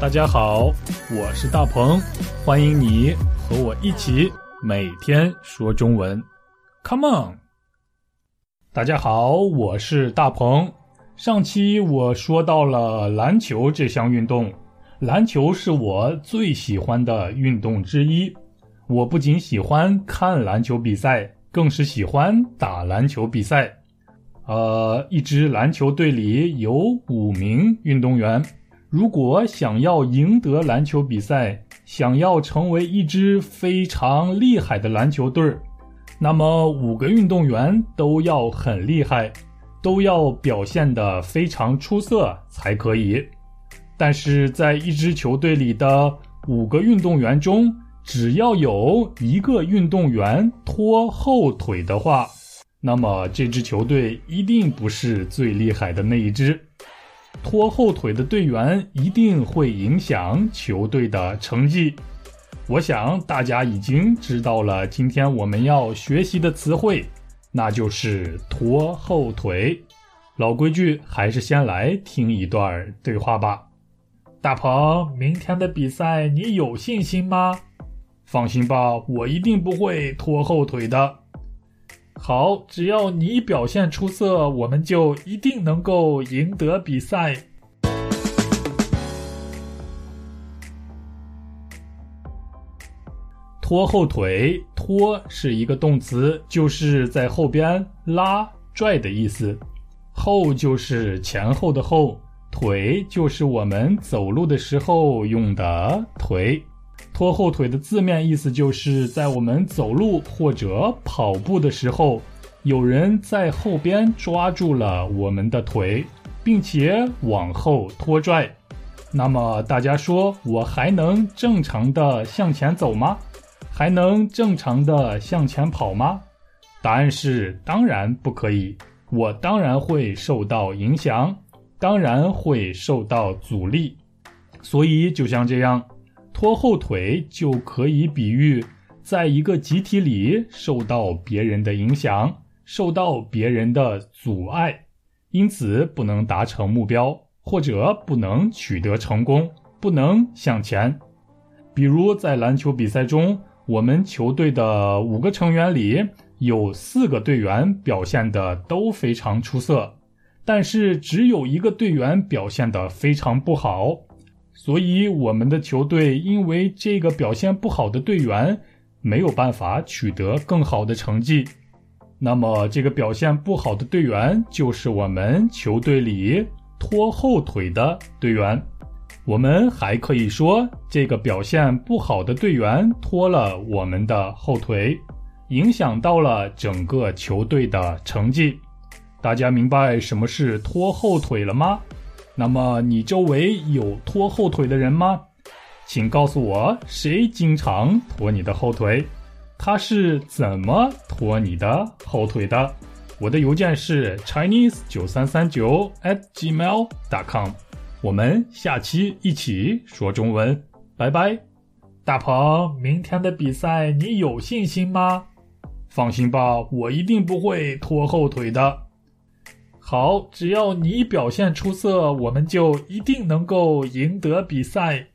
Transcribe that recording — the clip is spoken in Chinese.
大家好，我是大鹏，欢迎你和我一起每天说中文，Come on！大家好，我是大鹏。上期我说到了篮球这项运动，篮球是我最喜欢的运动之一。我不仅喜欢看篮球比赛，更是喜欢打篮球比赛。呃，一支篮球队里有五名运动员。如果想要赢得篮球比赛，想要成为一支非常厉害的篮球队儿，那么五个运动员都要很厉害，都要表现得非常出色才可以。但是在一支球队里的五个运动员中，只要有一个运动员拖后腿的话，那么这支球队一定不是最厉害的那一支。拖后腿的队员一定会影响球队的成绩。我想大家已经知道了今天我们要学习的词汇，那就是拖后腿。老规矩，还是先来听一段对话吧。大鹏，明天的比赛你有信心吗？放心吧，我一定不会拖后腿的。好，只要你表现出色，我们就一定能够赢得比赛。拖后腿，拖是一个动词，就是在后边拉、拽的意思。后就是前后的后，腿就是我们走路的时候用的腿。拖后腿的字面意思就是在我们走路或者跑步的时候，有人在后边抓住了我们的腿，并且往后拖拽。那么大家说，我还能正常的向前走吗？还能正常的向前跑吗？答案是当然不可以。我当然会受到影响，当然会受到阻力。所以就像这样。拖后腿就可以比喻，在一个集体里受到别人的影响，受到别人的阻碍，因此不能达成目标，或者不能取得成功，不能向前。比如在篮球比赛中，我们球队的五个成员里有四个队员表现的都非常出色，但是只有一个队员表现的非常不好。所以，我们的球队因为这个表现不好的队员没有办法取得更好的成绩。那么，这个表现不好的队员就是我们球队里拖后腿的队员。我们还可以说，这个表现不好的队员拖了我们的后腿，影响到了整个球队的成绩。大家明白什么是拖后腿了吗？那么你周围有拖后腿的人吗？请告诉我，谁经常拖你的后腿？他是怎么拖你的后腿的？我的邮件是 chinese 九三三九 at gmail dot com。我们下期一起说中文，拜拜。大鹏，明天的比赛你有信心吗？放心吧，我一定不会拖后腿的。好，只要你表现出色，我们就一定能够赢得比赛。